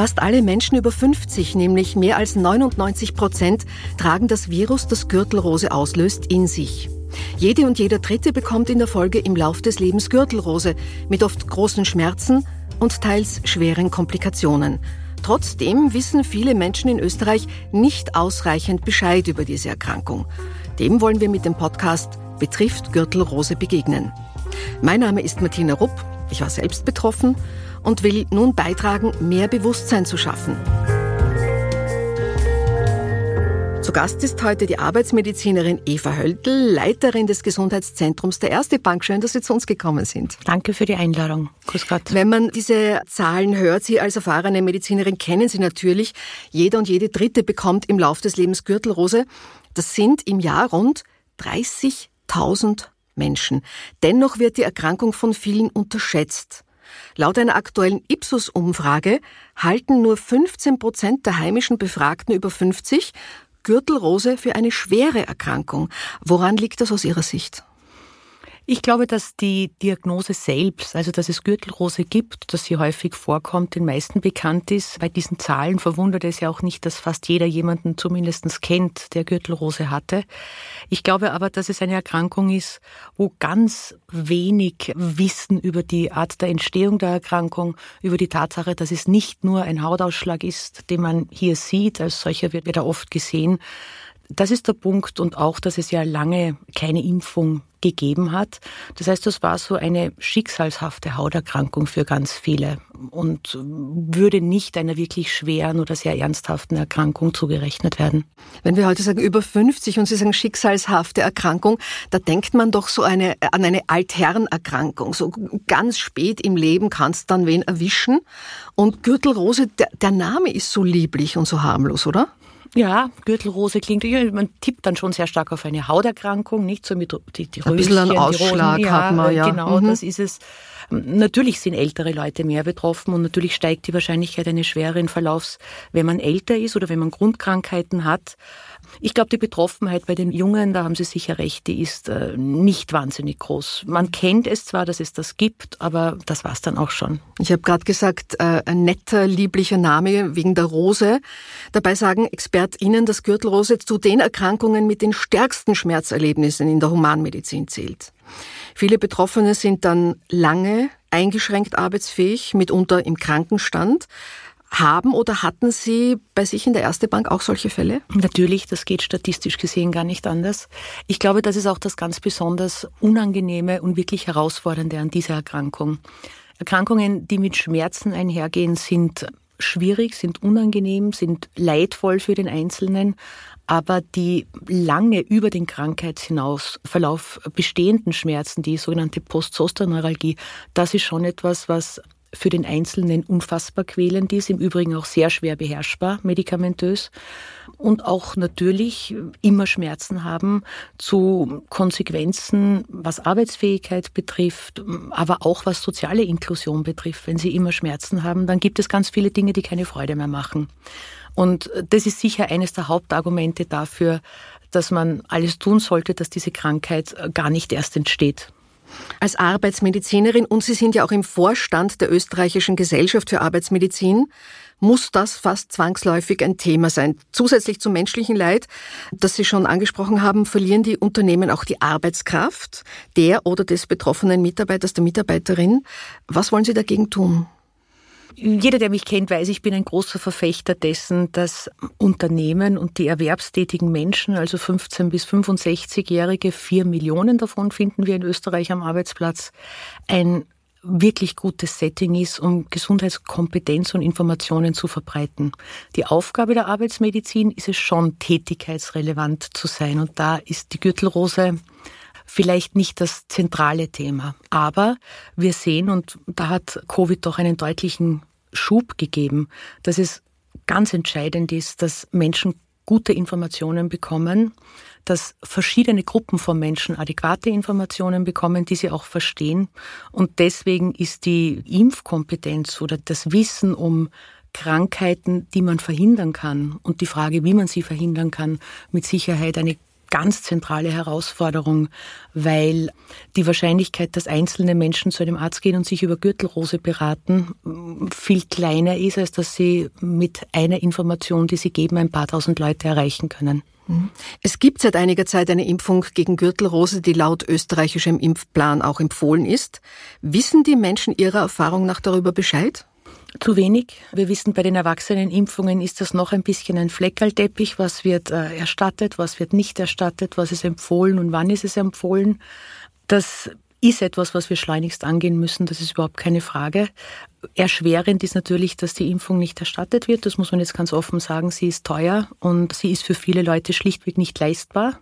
Fast alle Menschen über 50, nämlich mehr als 99 Prozent, tragen das Virus, das Gürtelrose auslöst, in sich. Jede und jeder Dritte bekommt in der Folge im Lauf des Lebens Gürtelrose mit oft großen Schmerzen und teils schweren Komplikationen. Trotzdem wissen viele Menschen in Österreich nicht ausreichend Bescheid über diese Erkrankung. Dem wollen wir mit dem Podcast Betrifft Gürtelrose begegnen. Mein Name ist Martina Rupp. Ich war selbst betroffen und will nun beitragen, mehr Bewusstsein zu schaffen. Zu Gast ist heute die Arbeitsmedizinerin Eva Höldl, Leiterin des Gesundheitszentrums der Erste Bank. Schön, dass Sie zu uns gekommen sind. Danke für die Einladung. Grüß Gott. Wenn man diese Zahlen hört, Sie als erfahrene Medizinerin kennen Sie natürlich. Jeder und jede Dritte bekommt im Lauf des Lebens Gürtelrose. Das sind im Jahr rund 30.000 Menschen. Dennoch wird die Erkrankung von vielen unterschätzt. Laut einer aktuellen Ipsos-Umfrage halten nur 15 Prozent der heimischen Befragten über 50 Gürtelrose für eine schwere Erkrankung. Woran liegt das aus Ihrer Sicht? Ich glaube, dass die Diagnose selbst, also dass es Gürtelrose gibt, dass sie häufig vorkommt, den meisten bekannt ist. Bei diesen Zahlen verwundert es ja auch nicht, dass fast jeder jemanden zumindest kennt, der Gürtelrose hatte. Ich glaube aber, dass es eine Erkrankung ist, wo ganz wenig Wissen über die Art der Entstehung der Erkrankung, über die Tatsache, dass es nicht nur ein Hautausschlag ist, den man hier sieht, als solcher wird, er oft gesehen, das ist der Punkt und auch, dass es ja lange keine Impfung gegeben hat. Das heißt, das war so eine schicksalshafte Hauterkrankung für ganz viele und würde nicht einer wirklich schweren oder sehr ernsthaften Erkrankung zugerechnet werden. Wenn wir heute sagen über 50 und Sie sagen schicksalshafte Erkrankung, da denkt man doch so eine, an eine Altherrenerkrankung. So ganz spät im Leben kann es dann wen erwischen. Und Gürtelrose, der, der Name ist so lieblich und so harmlos, oder? Ja, Gürtelrose klingt, man tippt dann schon sehr stark auf eine Hauterkrankung, nicht so mit die, die Ein bisschen einen Ausschlag ja, hat man, ja. Genau, mhm. das ist es. Natürlich sind ältere Leute mehr betroffen und natürlich steigt die Wahrscheinlichkeit eines schwereren Verlaufs, wenn man älter ist oder wenn man Grundkrankheiten hat. Ich glaube, die Betroffenheit bei den Jungen, da haben Sie sicher recht, die ist äh, nicht wahnsinnig groß. Man kennt es zwar, dass es das gibt, aber das war es dann auch schon. Ich habe gerade gesagt, äh, ein netter, lieblicher Name wegen der Rose. Dabei sagen ExpertInnen, dass Gürtelrose zu den Erkrankungen mit den stärksten Schmerzerlebnissen in der Humanmedizin zählt. Viele Betroffene sind dann lange eingeschränkt arbeitsfähig, mitunter im Krankenstand. Haben oder hatten Sie bei sich in der Erste Bank auch solche Fälle? Natürlich, das geht statistisch gesehen gar nicht anders. Ich glaube, das ist auch das ganz besonders Unangenehme und wirklich Herausfordernde an dieser Erkrankung. Erkrankungen, die mit Schmerzen einhergehen, sind schwierig, sind unangenehm, sind leidvoll für den Einzelnen, aber die lange über den Krankheitshinausverlauf bestehenden Schmerzen, die sogenannte Postzosterneuralgie, das ist schon etwas, was für den Einzelnen unfassbar quälend ist, im Übrigen auch sehr schwer beherrschbar medikamentös und auch natürlich immer Schmerzen haben zu Konsequenzen, was Arbeitsfähigkeit betrifft, aber auch was soziale Inklusion betrifft. Wenn sie immer Schmerzen haben, dann gibt es ganz viele Dinge, die keine Freude mehr machen. Und das ist sicher eines der Hauptargumente dafür, dass man alles tun sollte, dass diese Krankheit gar nicht erst entsteht. Als Arbeitsmedizinerin und Sie sind ja auch im Vorstand der österreichischen Gesellschaft für Arbeitsmedizin, muss das fast zwangsläufig ein Thema sein. Zusätzlich zum menschlichen Leid, das Sie schon angesprochen haben, verlieren die Unternehmen auch die Arbeitskraft der oder des betroffenen Mitarbeiters, der Mitarbeiterin. Was wollen Sie dagegen tun? Jeder, der mich kennt, weiß, ich bin ein großer Verfechter dessen, dass Unternehmen und die erwerbstätigen Menschen, also 15 bis 65-Jährige, vier Millionen davon finden wir in Österreich am Arbeitsplatz, ein wirklich gutes Setting ist, um Gesundheitskompetenz und Informationen zu verbreiten. Die Aufgabe der Arbeitsmedizin ist es schon, tätigkeitsrelevant zu sein. Und da ist die Gürtelrose vielleicht nicht das zentrale Thema. Aber wir sehen, und da hat Covid doch einen deutlichen Schub gegeben, dass es ganz entscheidend ist, dass Menschen gute Informationen bekommen, dass verschiedene Gruppen von Menschen adäquate Informationen bekommen, die sie auch verstehen. Und deswegen ist die Impfkompetenz oder das Wissen um Krankheiten, die man verhindern kann und die Frage, wie man sie verhindern kann, mit Sicherheit eine ganz zentrale Herausforderung, weil die Wahrscheinlichkeit, dass einzelne Menschen zu einem Arzt gehen und sich über Gürtelrose beraten, viel kleiner ist, als dass sie mit einer Information, die sie geben, ein paar tausend Leute erreichen können. Mhm. Es gibt seit einiger Zeit eine Impfung gegen Gürtelrose, die laut österreichischem Impfplan auch empfohlen ist. Wissen die Menschen ihrer Erfahrung nach darüber Bescheid? Zu wenig. Wir wissen, bei den Erwachsenenimpfungen ist das noch ein bisschen ein Fleckerlteppich. Was wird äh, erstattet, was wird nicht erstattet, was ist empfohlen und wann ist es empfohlen. Das ist etwas, was wir schleunigst angehen müssen. Das ist überhaupt keine Frage. Erschwerend ist natürlich, dass die Impfung nicht erstattet wird. Das muss man jetzt ganz offen sagen. Sie ist teuer und sie ist für viele Leute schlichtweg nicht leistbar.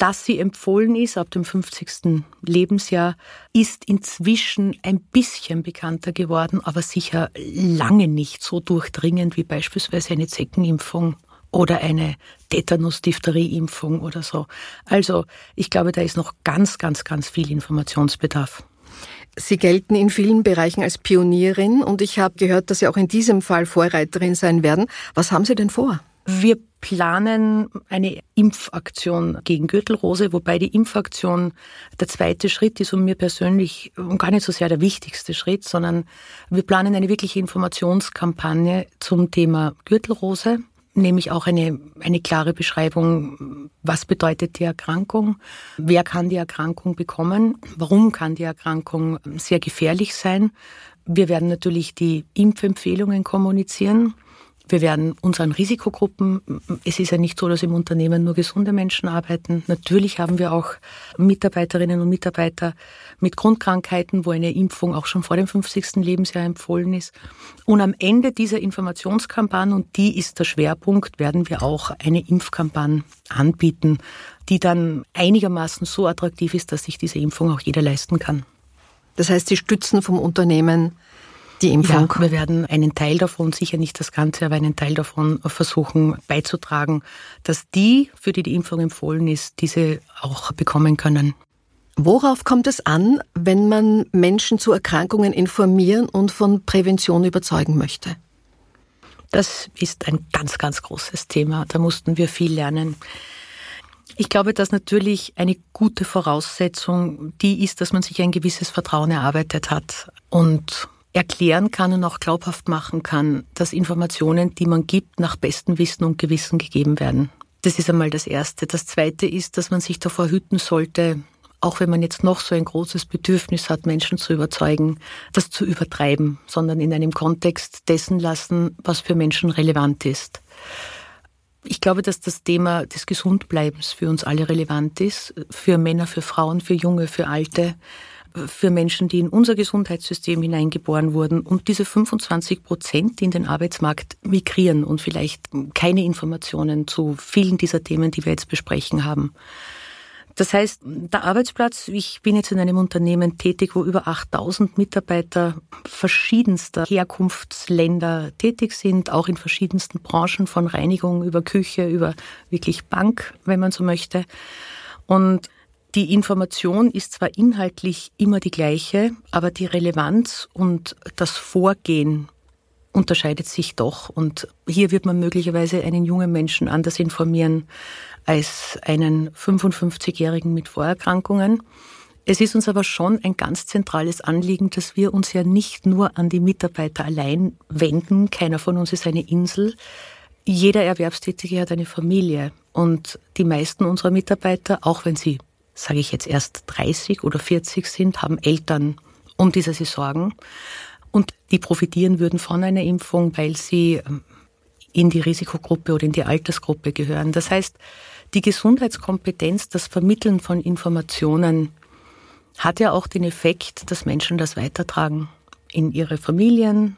Dass sie empfohlen ist ab dem 50. Lebensjahr, ist inzwischen ein bisschen bekannter geworden, aber sicher lange nicht so durchdringend wie beispielsweise eine Zeckenimpfung oder eine Tetanus-Diphtherie-Impfung oder so. Also ich glaube, da ist noch ganz, ganz, ganz viel Informationsbedarf. Sie gelten in vielen Bereichen als Pionierin und ich habe gehört, dass Sie auch in diesem Fall Vorreiterin sein werden. Was haben Sie denn vor? Wir planen eine Impfaktion gegen Gürtelrose, wobei die Impfaktion der zweite Schritt ist und mir persönlich gar nicht so sehr der wichtigste Schritt, sondern wir planen eine wirkliche Informationskampagne zum Thema Gürtelrose nämlich auch eine, eine klare Beschreibung, was bedeutet die Erkrankung, wer kann die Erkrankung bekommen, warum kann die Erkrankung sehr gefährlich sein. Wir werden natürlich die Impfempfehlungen kommunizieren. Wir werden unseren Risikogruppen, es ist ja nicht so, dass im Unternehmen nur gesunde Menschen arbeiten. Natürlich haben wir auch Mitarbeiterinnen und Mitarbeiter mit Grundkrankheiten, wo eine Impfung auch schon vor dem 50. Lebensjahr empfohlen ist. Und am Ende dieser Informationskampagne, und die ist der Schwerpunkt, werden wir auch eine Impfkampagne anbieten, die dann einigermaßen so attraktiv ist, dass sich diese Impfung auch jeder leisten kann. Das heißt, Sie stützen vom Unternehmen die Impfung? Ja, wir werden einen Teil davon, sicher nicht das Ganze, aber einen Teil davon versuchen beizutragen, dass die, für die die Impfung empfohlen ist, diese auch bekommen können. Worauf kommt es an, wenn man Menschen zu Erkrankungen informieren und von Prävention überzeugen möchte? Das ist ein ganz, ganz großes Thema. Da mussten wir viel lernen. Ich glaube, dass natürlich eine gute Voraussetzung die ist, dass man sich ein gewisses Vertrauen erarbeitet hat und erklären kann und auch glaubhaft machen kann, dass Informationen, die man gibt, nach bestem Wissen und Gewissen gegeben werden. Das ist einmal das Erste. Das Zweite ist, dass man sich davor hüten sollte, auch wenn man jetzt noch so ein großes Bedürfnis hat, Menschen zu überzeugen, das zu übertreiben, sondern in einem Kontext dessen lassen, was für Menschen relevant ist. Ich glaube, dass das Thema des Gesundbleibens für uns alle relevant ist, für Männer, für Frauen, für Junge, für Alte für Menschen, die in unser Gesundheitssystem hineingeboren wurden und diese 25 Prozent, die in den Arbeitsmarkt migrieren und vielleicht keine Informationen zu vielen dieser Themen, die wir jetzt besprechen haben. Das heißt, der Arbeitsplatz, ich bin jetzt in einem Unternehmen tätig, wo über 8000 Mitarbeiter verschiedenster Herkunftsländer tätig sind, auch in verschiedensten Branchen von Reinigung über Küche, über wirklich Bank, wenn man so möchte. Und die Information ist zwar inhaltlich immer die gleiche, aber die Relevanz und das Vorgehen unterscheidet sich doch. Und hier wird man möglicherweise einen jungen Menschen anders informieren als einen 55-Jährigen mit Vorerkrankungen. Es ist uns aber schon ein ganz zentrales Anliegen, dass wir uns ja nicht nur an die Mitarbeiter allein wenden. Keiner von uns ist eine Insel. Jeder Erwerbstätige hat eine Familie. Und die meisten unserer Mitarbeiter, auch wenn sie sage ich jetzt erst 30 oder 40 sind, haben Eltern, um diese sie sorgen. Und die profitieren würden von einer Impfung, weil sie ähm, in die Risikogruppe oder in die Altersgruppe gehören. Das heißt, die Gesundheitskompetenz, das Vermitteln von Informationen hat ja auch den Effekt, dass Menschen das weitertragen in ihre Familien,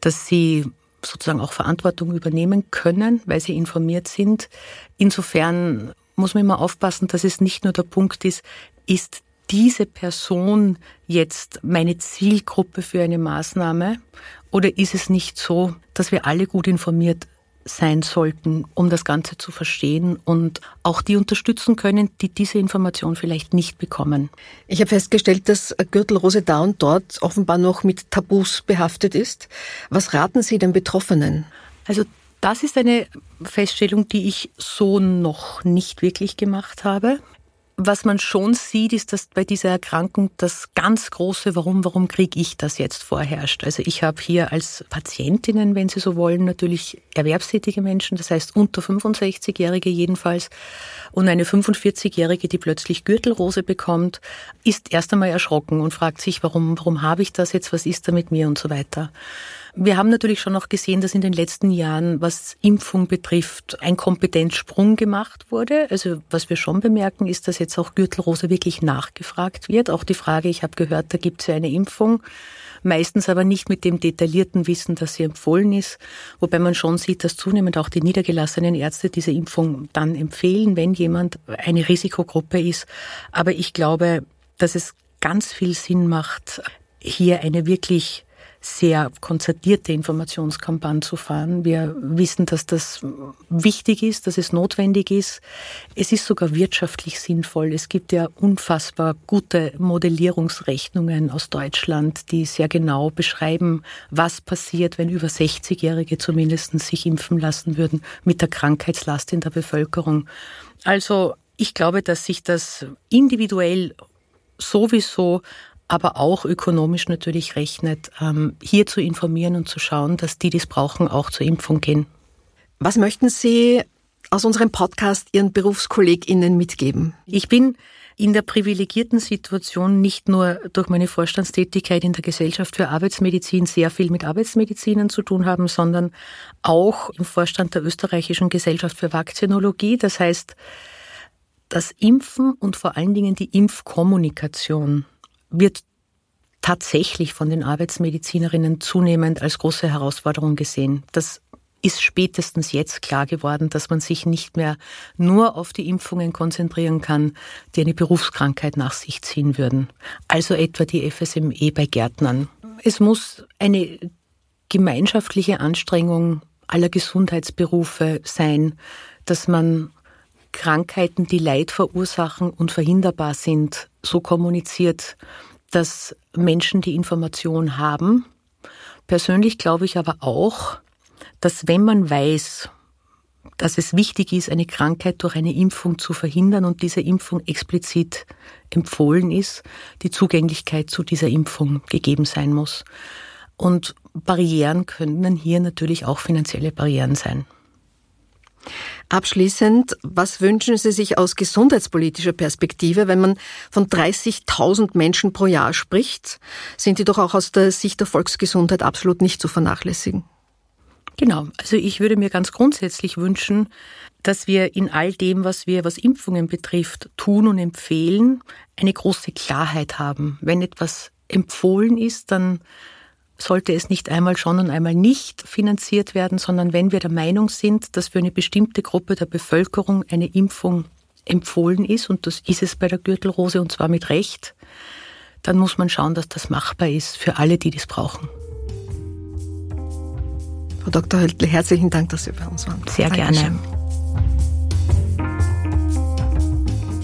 dass sie sozusagen auch Verantwortung übernehmen können, weil sie informiert sind. Insofern muss man immer aufpassen, dass es nicht nur der Punkt ist, ist diese Person jetzt meine Zielgruppe für eine Maßnahme oder ist es nicht so, dass wir alle gut informiert sein sollten, um das Ganze zu verstehen und auch die unterstützen können, die diese Information vielleicht nicht bekommen. Ich habe festgestellt, dass Gürtelrose da und dort offenbar noch mit Tabus behaftet ist. Was raten Sie den Betroffenen? Also Das ist eine Feststellung, die ich so noch nicht wirklich gemacht habe. Was man schon sieht, ist, dass bei dieser Erkrankung das ganz große Warum, warum kriege ich das jetzt vorherrscht. Also ich habe hier als Patientinnen, wenn Sie so wollen, natürlich erwerbstätige Menschen, das heißt unter 65-Jährige jedenfalls. Und eine 45-Jährige, die plötzlich Gürtelrose bekommt, ist erst einmal erschrocken und fragt sich, warum, warum habe ich das jetzt, was ist da mit mir und so weiter. Wir haben natürlich schon auch gesehen, dass in den letzten Jahren, was Impfung betrifft, ein Kompetenzsprung gemacht wurde. Also was wir schon bemerken, ist, dass jetzt auch Gürtelrose wirklich nachgefragt wird. Auch die Frage, ich habe gehört, da gibt es ja eine Impfung meistens aber nicht mit dem detaillierten Wissen, dass sie empfohlen ist, wobei man schon sieht, dass zunehmend auch die niedergelassenen Ärzte diese Impfung dann empfehlen, wenn jemand eine Risikogruppe ist. Aber ich glaube, dass es ganz viel Sinn macht, hier eine wirklich sehr konzertierte Informationskampagne zu fahren. Wir wissen, dass das wichtig ist, dass es notwendig ist. Es ist sogar wirtschaftlich sinnvoll. Es gibt ja unfassbar gute Modellierungsrechnungen aus Deutschland, die sehr genau beschreiben, was passiert, wenn über 60-Jährige zumindest sich impfen lassen würden mit der Krankheitslast in der Bevölkerung. Also ich glaube, dass sich das individuell sowieso aber auch ökonomisch natürlich rechnet, ähm, hier zu informieren und zu schauen, dass die, die es brauchen, auch zur Impfung gehen. Was möchten Sie aus unserem Podcast Ihren BerufskollegInnen mitgeben? Ich bin in der privilegierten Situation, nicht nur durch meine Vorstandstätigkeit in der Gesellschaft für Arbeitsmedizin sehr viel mit Arbeitsmedizinern zu tun haben, sondern auch im Vorstand der österreichischen Gesellschaft für Vakzinologie. Das heißt, das Impfen und vor allen Dingen die Impfkommunikation wird tatsächlich von den Arbeitsmedizinerinnen zunehmend als große Herausforderung gesehen. Das ist spätestens jetzt klar geworden, dass man sich nicht mehr nur auf die Impfungen konzentrieren kann, die eine Berufskrankheit nach sich ziehen würden. Also etwa die FSME bei Gärtnern. Es muss eine gemeinschaftliche Anstrengung aller Gesundheitsberufe sein, dass man Krankheiten, die Leid verursachen und verhinderbar sind, so kommuniziert, dass Menschen die Information haben. Persönlich glaube ich aber auch, dass wenn man weiß, dass es wichtig ist, eine Krankheit durch eine Impfung zu verhindern und diese Impfung explizit empfohlen ist, die Zugänglichkeit zu dieser Impfung gegeben sein muss. Und Barrieren können hier natürlich auch finanzielle Barrieren sein. Abschließend, was wünschen Sie sich aus gesundheitspolitischer Perspektive, wenn man von 30.000 Menschen pro Jahr spricht? Sind die doch auch aus der Sicht der Volksgesundheit absolut nicht zu vernachlässigen? Genau. Also ich würde mir ganz grundsätzlich wünschen, dass wir in all dem, was wir, was Impfungen betrifft, tun und empfehlen, eine große Klarheit haben. Wenn etwas empfohlen ist, dann sollte es nicht einmal schon und einmal nicht finanziert werden, sondern wenn wir der Meinung sind, dass für eine bestimmte Gruppe der Bevölkerung eine Impfung empfohlen ist, und das ist es bei der Gürtelrose und zwar mit Recht, dann muss man schauen, dass das machbar ist für alle, die das brauchen. Frau Dr. Höltl, herzlichen Dank, dass Sie bei uns waren. Sehr Dankeschön. gerne.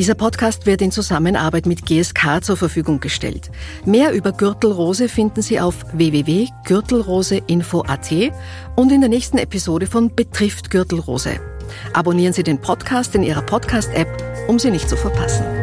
Dieser Podcast wird in Zusammenarbeit mit GSK zur Verfügung gestellt. Mehr über Gürtelrose finden Sie auf www.gürtelroseinfo.at und in der nächsten Episode von Betrifft Gürtelrose. Abonnieren Sie den Podcast in Ihrer Podcast-App, um sie nicht zu verpassen.